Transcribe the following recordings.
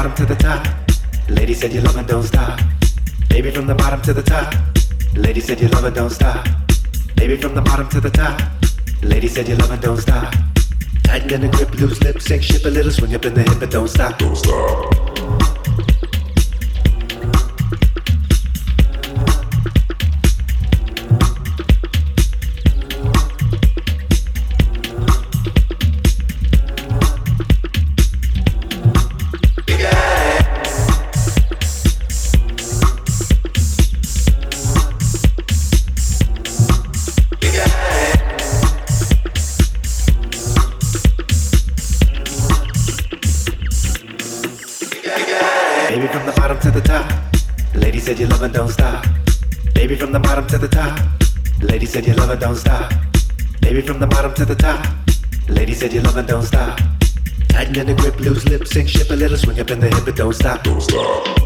bottom to the top. Lady said you love don't stop. Baby from the bottom to the top. Lady said you love don't stop. Baby from the bottom to the top. Lady said you love don't stop. Tighten in the grip, loose lips, sink, ship a little, swing up in the hip, but don't stop. Don't stop. Sink ship a little, swing up in the hip, but don't stop. Don't stop.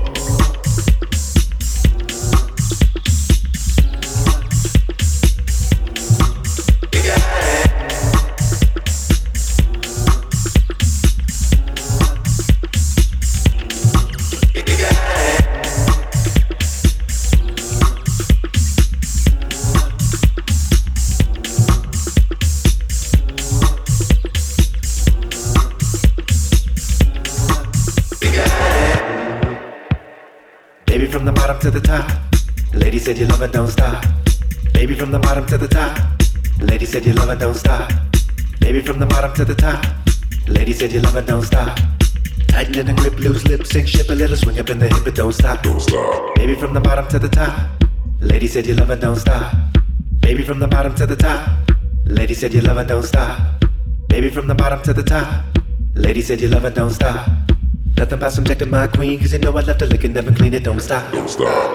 to the top. Lady said you love it, don't stop. Tighten in the grip, loose lip, sink, ship a little, swing up in the hip, but don't stop. Don't stop. Baby from the bottom to the top. Lady said you love it, don't stop. Baby from the bottom to the top. Lady said you love it, don't stop. Baby from the bottom to the top. Lady said you love it, don't stop. Nothing about subjecting my queen, cause you know I love to lick looking, never clean it, don't stop. Don't stop.